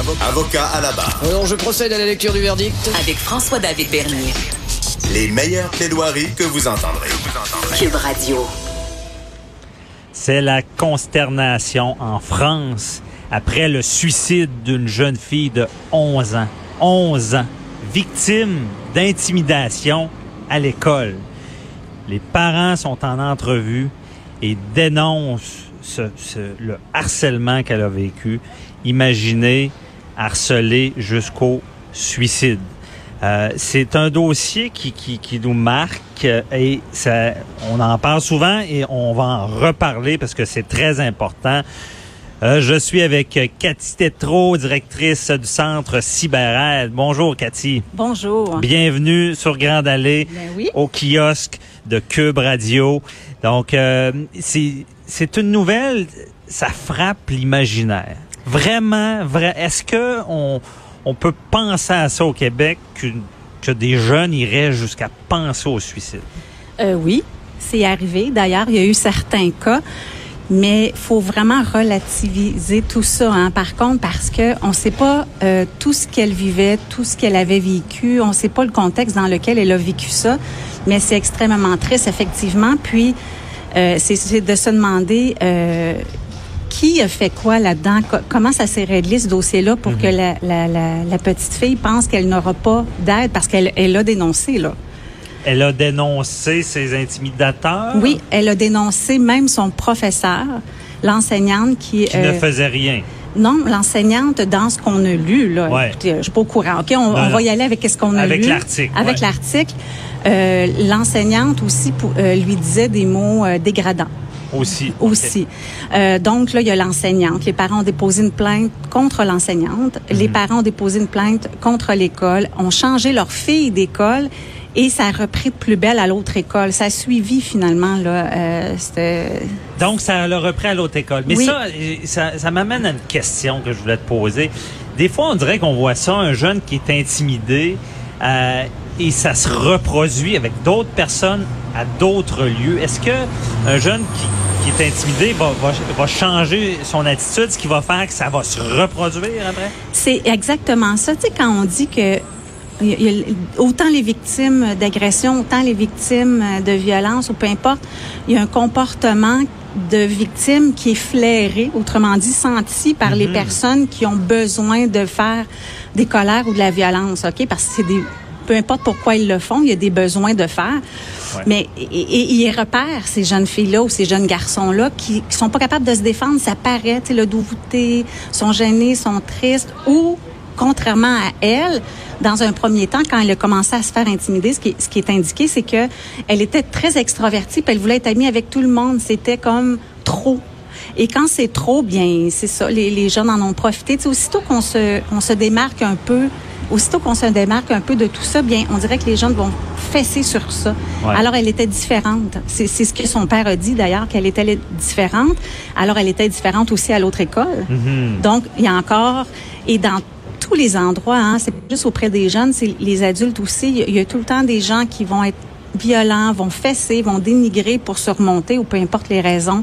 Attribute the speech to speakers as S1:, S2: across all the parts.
S1: Avocat à la barre.
S2: Alors, je procède à la lecture du verdict.
S3: Avec François-David Bernier.
S1: Les meilleures plaidoiries que vous entendrez.
S3: Cube Radio.
S4: C'est la consternation en France après le suicide d'une jeune fille de 11 ans. 11 ans. Victime d'intimidation à l'école. Les parents sont en entrevue et dénoncent ce- ce- le harcèlement qu'elle a vécu. Imaginez harceler jusqu'au suicide. Euh, c'est un dossier qui, qui, qui nous marque et ça, on en parle souvent et on va en reparler parce que c'est très important. Euh, je suis avec Cathy Tétrault, directrice du centre CyberAide. Bonjour Cathy.
S5: Bonjour.
S4: Bienvenue sur Grande Allée
S5: Ben oui.
S4: au kiosque de Cube Radio. Donc, euh, c'est c'est une nouvelle, ça frappe l'imaginaire. Vraiment, vrai. Est-ce que on, peut penser à ça au Québec qu'une- que des jeunes iraient jusqu'à penser au suicide?
S5: Euh, oui, c'est arrivé. D'ailleurs, il y a eu certains cas, mais faut vraiment relativiser tout ça. Hein. Par contre, parce que on ne sait pas euh, tout ce qu'elle vivait, tout ce qu'elle avait vécu, on sait pas le contexte dans lequel elle a vécu ça, mais c'est extrêmement triste, effectivement. Puis, euh, c'est- c'est de se demander... Euh, qui a fait quoi là-dedans? Co- Comment ça s'est réglé ce dossier-là pour que la, la, la, la petite fille pense qu'elle n'aura pas d'aide? Parce qu'elle elle a dénoncé, là.
S4: Elle a dénoncé ses intimidateurs?
S5: Oui, elle a dénoncé même son professeur, l'enseignante qui...
S4: qui
S5: euh,
S4: ne faisaient rien.
S5: non, l'enseignante dans ce qu'on a lu. Là.
S4: Ouais.
S5: Écoutez, je suis pas au courant. OK, on, va y aller avec ce qu'on a
S4: Avec
S5: lu.
S4: l'article,
S5: Avec
S4: ouais.
S5: l'article. Euh, l'enseignante aussi pour- euh, lui disait des mots euh, dégradants
S4: Aussi.
S5: aussi. Euh, donc là, il y a l'enseignante. Les parents ont déposé une plainte contre l'enseignante. Les
S4: Mhm.
S5: parents ont déposé une plainte contre l'école, ont changé leur fille d'école et ça a repris de plus belle à l'autre école. Ça a suivi finalement là. Euh,
S4: Donc, ça l'a repris à l'autre école. Mais
S5: Oui.
S4: ça, ça, ça m'amène à une question que je voulais te poser. Des fois, on dirait qu'on voit ça, un jeune qui est intimidé, euh, et ça se reproduit avec d'autres personnes à d'autres lieux. Est-ce que un jeune qui, qui est intimidé va, va, va changer son attitude, ce qui va faire que ça va se reproduire après?
S5: C'est exactement ça. Tu sais, quand on dit que il y a- il y a autant les victimes d'agression, autant les victimes de violence, ou peu importe, il y a un comportement de victime qui est flairé, autrement dit senti par les personnes qui ont besoin de faire des colères ou de la violence, ok? Parce que c'est des peu importe pourquoi ils le font, il y a des besoins de faire. Mais et, et, ils repèrent ces jeunes filles-là ou ces jeunes garçons-là qui, qui sont pas capables de se défendre. Ça paraît, le doux-voûté, sont gênés, sont tristes ou contrairement à elle, dans un premier temps, quand elle a commencé à se faire intimider, ce qui ce qui est indiqué, c'est que elle était très extravertie, puis elle voulait être amie avec tout le monde. C'était comme trop. Et quand c'est trop, bien, c'est ça, les, les jeunes en ont profité. Tu sais, aussitôt qu'on se, on se démarque un peu, aussitôt qu'on se démarque un peu de tout ça, bien, on dirait que les jeunes vont fesser sur ça.
S4: Ouais.
S5: Alors, elle était différente. C'est c'est ce que son père a dit, d'ailleurs, qu'elle était différente. Alors, elle était différente aussi à l'autre école.
S4: Mhm.
S5: Donc, il y a encore, et dans tous les endroits, hein, c'est pas juste auprès des jeunes, c'est les adultes aussi. Il y, y a tout le temps des gens qui vont être violents, vont fesser, vont dénigrer pour se remonter ou peu importe les raisons.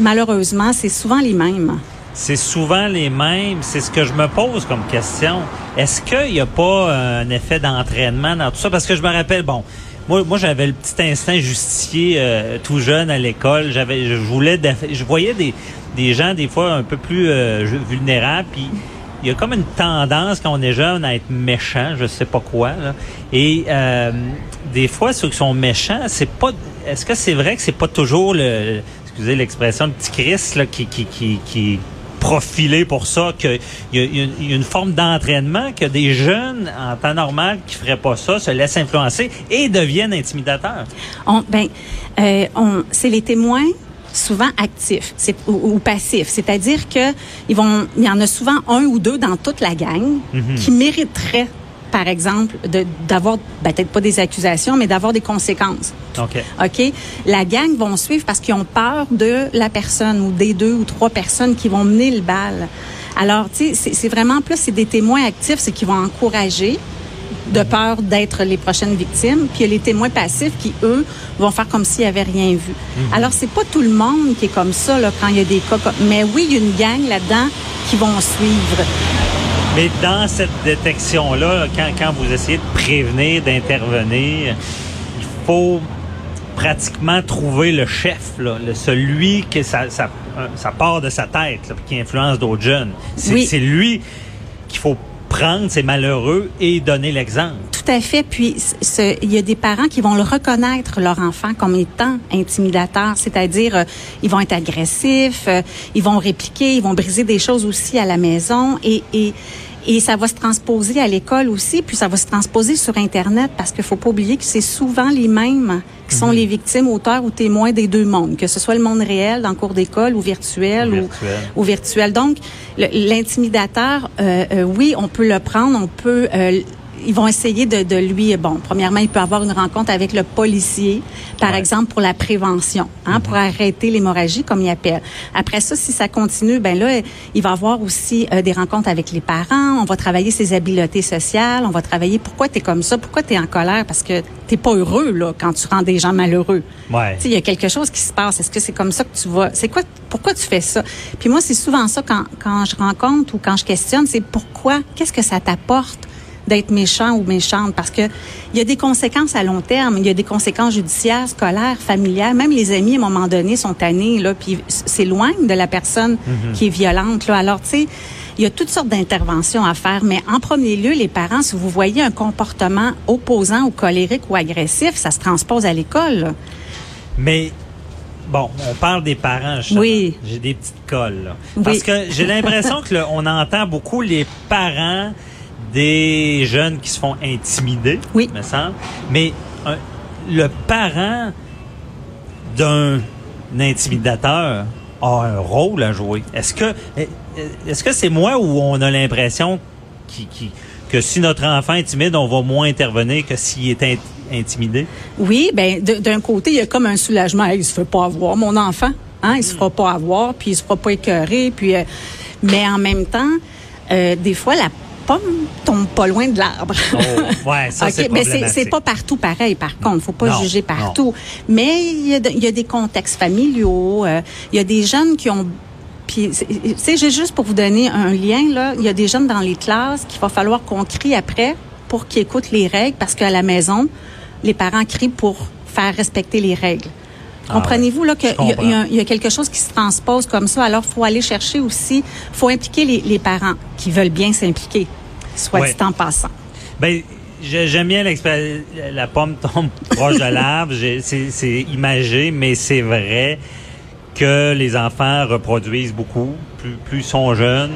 S5: Malheureusement, c'est souvent les mêmes.
S4: C'est souvent les mêmes. C'est ce que je me pose comme question. Est-ce qu'il n'y a pas un effet d'entraînement dans tout ça? Parce que je me rappelle, bon, moi, moi j'avais le petit instinct justicier euh, tout jeune à l'école. J'avais, je voulais, je voyais des, des gens des fois un peu plus euh, vulnérables. Puis il y a comme une tendance quand on est jeune à être méchant, je sais pas quoi. Là. Et euh, des fois, ceux qui sont méchants, c'est pas. Est-ce que c'est vrai que c'est pas toujours le, excusez l'expression, le petit Christ là, qui, qui, qui, qui profilé pour ça, qu'il y, a- il y a une- forme d'entraînement, que des jeunes, en temps normal, qui feraient pas ça, se laissent influencer et deviennent intimidateurs.
S5: On, ben, euh, on, c'est les témoins souvent actifs ou, ou passifs. C'est-à-dire que ils vont, il y en a souvent un ou deux dans toute la gang qui mériteraient, par exemple, d'avoir ben, peut-être pas des accusations, mais d'avoir des conséquences.
S4: OK.
S5: OK? La gang vont suivre parce qu'ils ont peur de la personne ou des deux ou trois personnes qui vont mener le bal. Alors, tu sais, c'est, vraiment plus, c'est des témoins actifs, c'est qui vont encourager de peur d'être les prochaines victimes. Puis il y a les témoins passifs qui, eux, vont faire comme s'ils n'avaient rien vu. Alors, c'est pas tout le monde qui est comme ça là, quand il y a des cas. comme- Mais oui, il y a une gang là-dedans qui vont suivre.
S4: Mais dans cette détection-là, quand, quand vous essayez de prévenir, d'intervenir, il faut pratiquement trouver le chef, là, le, celui que ça, ça, euh, ça part de sa tête, là, qui influence d'autres jeunes. C'est
S5: Oui.
S4: lui qu'il faut prendre, c'est malheureux, et donner l'exemple.
S5: Tout à fait. Puis, il y a des parents qui vont le reconnaître, leur enfant, comme étant intimidateur. C'est-à-dire, euh, ils vont être agressifs, euh, ils vont répliquer, ils vont briser des choses aussi à la maison. Et, et, et ça va se transposer à l'école aussi, puis ça va se transposer sur Internet, parce qu'il faut pas oublier que c'est souvent les mêmes qui sont les victimes, auteurs ou témoins des deux mondes, que ce soit le monde réel, dans le cours d'école, ou virtuel,
S4: Ou virtuel.
S5: ou virtuel. Donc, l'intimidateur, euh, euh, oui, on peut le prendre, on peut. euh, ils vont essayer de, de lui. Bon, premièrement, il peut avoir une rencontre avec le policier, par
S4: Ouais.
S5: exemple pour la prévention, hein, pour arrêter l'hémorragie, comme il appelle. Après ça, si ça continue, ben là, il va avoir aussi euh, des rencontres avec les parents. On va travailler ses habiletés sociales. On va travailler pourquoi tu es comme ça, pourquoi tu es en colère, parce que t'es pas heureux là quand tu rends des gens malheureux.
S4: Ouais.
S5: Il y a quelque chose qui se passe. Est-ce que c'est comme ça que tu vas? C'est quoi Pourquoi tu fais ça? Puis moi, c'est souvent ça quand quand je rencontre ou quand je questionne, c'est pourquoi? Qu'est-ce que ça t'apporte? D'être méchant ou méchante parce que il y a des conséquences à long terme, il y a des conséquences judiciaires, scolaires, familiales, même les amis à un moment donné sont tannés là puis s'éloignent de la personne qui est violente là. Alors tu sais, il y a toutes sortes d'interventions à faire, mais en premier lieu, les parents, si vous voyez un comportement opposant ou colérique ou agressif, ça se transpose à l'école. là.
S4: Mais bon, on parle des parents. justement.
S5: Oui.
S4: J'ai des petites colles. là.
S5: Oui.
S4: Parce que j'ai l'impression que on entend beaucoup les parents des jeunes qui se font intimider,
S5: Oui.
S4: me semble. Mais un- le parent d'un intimidateur a un rôle à jouer. Est-ce que est-ce que c'est moi où on a l'impression qui- qui- que si notre enfant est timide, on va moins intervenir que s'il est int- intimidé?
S5: Oui, ben d'un côté, il y a comme un soulagement. Il se fait pas avoir, mon enfant. Hein, il se fera pas avoir, puis il se fera pas écœurer. Puis, euh, mais en même temps, euh, des fois, la pomme tombe pas loin de l'arbre.
S4: Oh, ouais, ça, c'est
S5: OK, mais c'est pas partout pareil, par contre. Faut pas
S4: Non,
S5: juger partout. Mais il y, a de- il y a des contextes familiaux. euh, il y a des jeunes qui ont puis, c'est- juste pour vous donner un lien, là, il y a des jeunes dans les classes qu'il va falloir qu'on crie après pour qu'ils écoutent les règles parce qu'à la maison, les parents crient pour faire respecter les règles.
S4: Ah
S5: Comprenez-vous là qu'il y, a- il y il quelque chose qui se transpose comme ça. Alors, faut aller chercher aussi, faut impliquer les, les parents qui veulent bien s'impliquer, soit
S4: Ouais.
S5: dit en passant.
S4: Ben, j'ai- j'aime bien l'expression. La pomme tombe proche de l'arbre. C'est imagé, mais c'est vrai que les enfants reproduisent beaucoup. Plus, plus ils sont jeunes,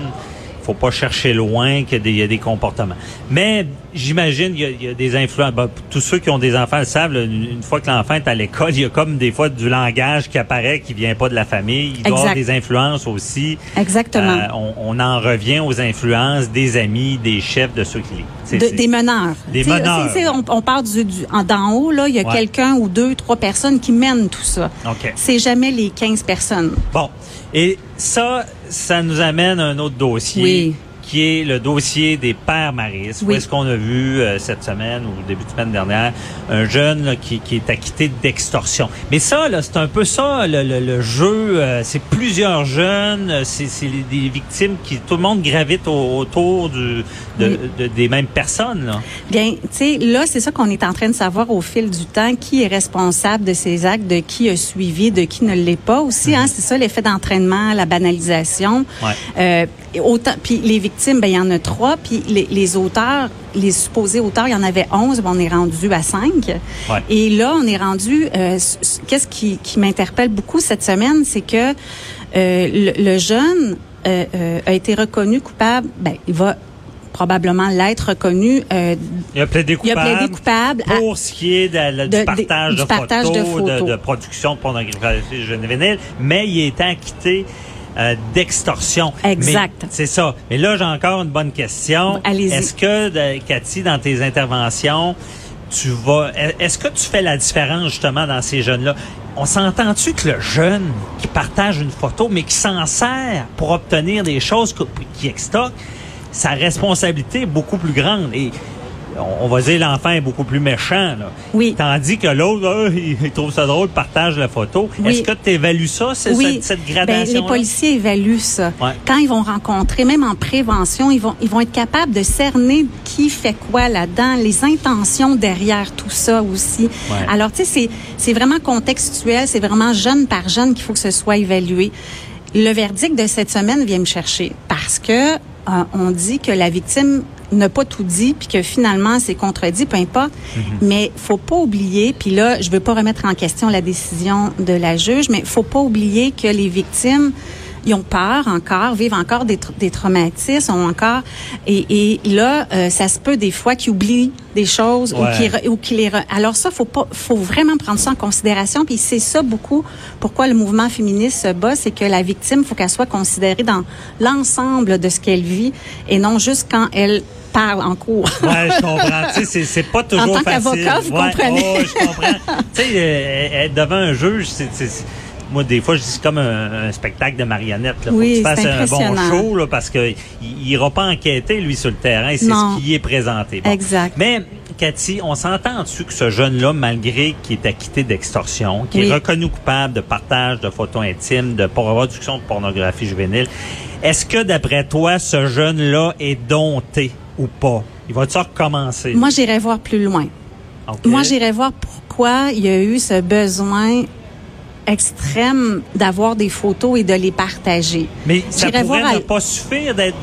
S4: faut pas chercher loin qu'il y a des- il y, a des comportements. Mais j'imagine qu'il y a- il y, a des influences. Ben, tous ceux qui ont des enfants le savent. là, une, fois que l'enfant est à l'école, il y a comme des fois du langage qui apparaît qui vient pas de la famille. Il doit y avoir
S5: Exact.
S4: des influences aussi.
S5: Exactement.
S4: Euh, on, on en revient aux influences des amis, des chefs, de ceux qui
S5: De- des meneurs.
S4: Des meneurs.
S5: c'est- on, on part du, du- en d'en haut, là, il y a
S4: Ouais.
S5: quelqu'un ou deux, trois personnes qui mènent tout ça.
S4: OK.
S5: C'est jamais les 15 personnes.
S4: Bon. Et ça, ça nous amène à un autre dossier.
S5: Oui.
S4: Qui est le dossier des pères maristes. Où est-ce qu'on a vu euh, cette semaine ou début de semaine dernière un jeune là, qui, qui est acquitté d'extorsion. Mais ça, là, c'est un peu ça le, le- le jeu. euh, c'est plusieurs jeunes, euh, c'est des victimes qui tout le monde gravite au- autour du, de,
S5: Oui.
S4: de- des mêmes personnes. Là.
S5: Bien, tu sais, là, c'est ça qu'on est en train de savoir au fil du temps, qui est responsable de ces actes, de qui a suivi, de qui ne l'est pas aussi. Hein, c'est ça l'effet d'entraînement, la banalisation.
S4: Ouais.
S5: Euh, et autant, puis les victimes, ben il y en a trois, puis les, les auteurs, les supposés auteurs, il y en avait onze, ben on est rendu à cinq.
S4: Ouais.
S5: Et là, on est rendu. euh, Qu'est-ce qui, qui m'interpelle beaucoup cette semaine, c'est que euh, le, le jeune euh, euh, a été reconnu coupable. Ben, il va probablement l'être reconnu. euh,
S4: Il a plaidé
S5: il a
S4: coupable.
S5: plaidé coupable à-
S4: pour ce qui est de du partage,
S5: du
S4: de,
S5: partage
S4: photos,
S5: de
S4: de,
S5: photos.
S4: de production de pornographie juvénile, mais il est acquitté euh, d'extorsion.
S5: Exact.
S4: C'est ça. Mais là, j'ai encore une bonne question.
S5: Allez-y.
S4: Est-ce que, de- Cathy, dans tes interventions, tu vas, est-ce que tu fais la différence justement dans ces jeunes-là? On s'entend-tu que le jeune qui partage une photo, mais qui s'en sert pour obtenir des choses qui extorquent, sa responsabilité est beaucoup plus grande? Et on, on va dire l'enfant est beaucoup plus méchant. Là.
S5: Oui.
S4: Tandis que l'autre, il, trouve ça drôle, partage la photo.
S5: Oui.
S4: Est-ce que tu évalues ça, c'est-
S5: Oui,
S4: cette, cette
S5: ben,
S4: gradation
S5: les policiers évaluent ça.
S4: Ouais.
S5: Quand ils vont rencontrer, même en prévention, ils vont, ils vont être capables de cerner qui fait quoi là-dedans, les intentions derrière tout ça aussi.
S4: Ouais.
S5: Alors, tu sais, c'est, c'est vraiment contextuel, c'est vraiment jeune par jeune qu'il faut que ce soit évalué. Le verdict de cette semaine vient me chercher parce que euh, on dit que la victime n'a pas tout dit puis que finalement c'est contredit, peu importe. Mais faut pas oublier, puis là je veux pas remettre en question la décision de la juge, mais faut pas oublier que les victimes ils ont peur encore, vivent encore des, tr- des traumatismes, ont encore et, et là euh, ça se peut des fois qu'ils oublient des choses ou
S4: Ouais.
S5: qu'ils re- ou qu'ils les re- alors ça faut pas faut vraiment prendre ça en considération puis c'est ça beaucoup pourquoi le mouvement féministe se bat c'est que la victime faut qu'elle soit considérée dans l'ensemble de ce qu'elle vit et non juste quand elle parle en cours.
S4: Ouais, je comprends. Tu sais, c'est- pas toujours
S5: tant
S4: facile.
S5: qu'avocat, vous
S4: Ouais,
S5: comprenez.
S4: oh, je comprends. tu sais, euh, être devant un juge, c'est... moi, des fois, je dis comme un, un spectacle de marionnettes. Là. Faut
S5: Oui,
S4: que tu fasses un bon show, là, parce que il, il ira pas enquêter, lui, sur le terrain. C'est ce qui est présenté. Bon.
S5: Exact.
S4: Mais, Cathy, on s'entend dessus que ce jeune-là, malgré qu'il est acquitté d'extorsion, qui
S5: Oui.
S4: est reconnu coupable de partage de photos intimes, de production de pornographie juvénile, est-ce que, d'après toi, ce jeune-là est dompté ou pas? Il va-tu recommencer?
S5: Moi j'irais voir plus loin. Moi, j'irais voir pourquoi il y a eu ce besoin extrême d'avoir des photos et de les partager.
S4: Mais ça pourrait ne pas suffire d'être,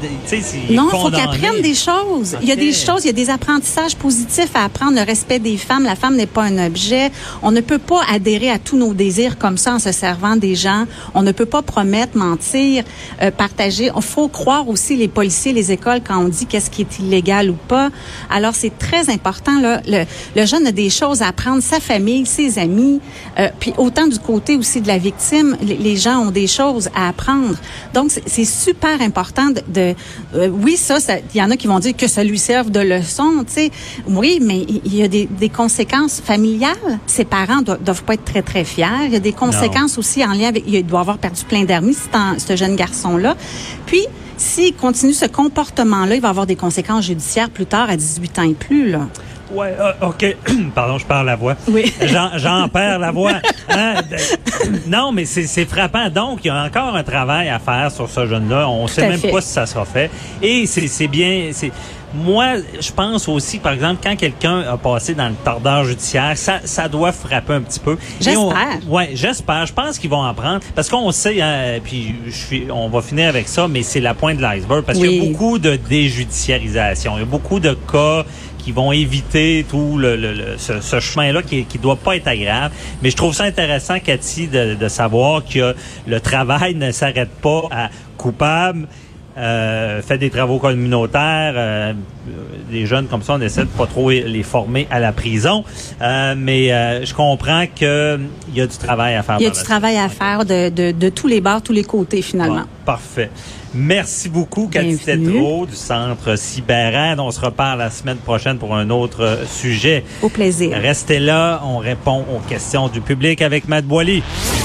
S5: Non, il faut qu'ils apprennent des choses. Il y a des choses, il y a des apprentissages positifs à apprendre. Le respect des femmes. La femme n'est pas un objet. On ne peut pas adhérer à tous nos désirs comme ça en se servant des gens. On ne peut pas promettre, mentir, euh, partager. Il faut croire aussi les policiers, les écoles quand on dit qu'est-ce qui est illégal ou pas. Alors, c'est très important. Là. Le, le jeune a des choses à apprendre, sa famille, ses amis. Euh, puis autant du côté aussi de la victime, les, gens ont des choses à apprendre. Donc, c'est- super important de... de- euh, oui, ça, ça- il y en a qui vont dire que ça lui serve de leçon, tu sais. Oui, mais il y a des, des conséquences familiales. Ses parents doivent, doivent pas être très, très fiers. Il y a des conséquences aussi en lien avec... Il doit avoir perdu plein d'amis, ce jeune garçon-là. Puis, s'il continue ce comportement-là, il va avoir des conséquences judiciaires plus tard, à 18 ans et plus, là.
S4: Ouais, euh, OK. Pardon, je perds la voix.
S5: Oui.
S4: J'en, perds la voix. Hein? Non, mais c'est, frappant. Donc, il y a encore un travail à faire sur ce jeune-là. On sait
S5: à
S4: même
S5: fait.
S4: pas si ça sera fait. Et c'est, bien... Moi, je pense aussi, par exemple, quand quelqu'un a passé dans le tordeur judiciaire, ça, ça doit frapper un petit peu.
S5: J'espère.
S4: Ouais, j'espère. Je pense qu'ils vont en prendre parce qu'on sait, hein, puis je suis, on va finir avec ça, mais c'est la pointe de l'iceberg parce qu'il y a beaucoup de déjudiciarisation. Il y a beaucoup de cas qui vont éviter tout le, le- le- ce, ce chemin-là qui, qui doit pas être agréable. Mais je trouve ça intéressant, Cathy, de, de savoir que le travail ne s'arrête pas à coupable. Euh, fait des travaux communautaires, euh, des jeunes comme ça, on essaie de pas trop les former à la prison, Euh, mais euh, je comprends que il y a du travail à faire.
S5: Il y a du travail à faire de, de, de tous les bords, tous les côtés, finalement.
S4: Bon, parfait. Merci beaucoup, Cathy. Tétrault du Centre Cyberad. On se reparle la semaine prochaine pour un autre sujet.
S5: Au plaisir.
S4: Restez là, on répond aux questions du public avec Matt Boily.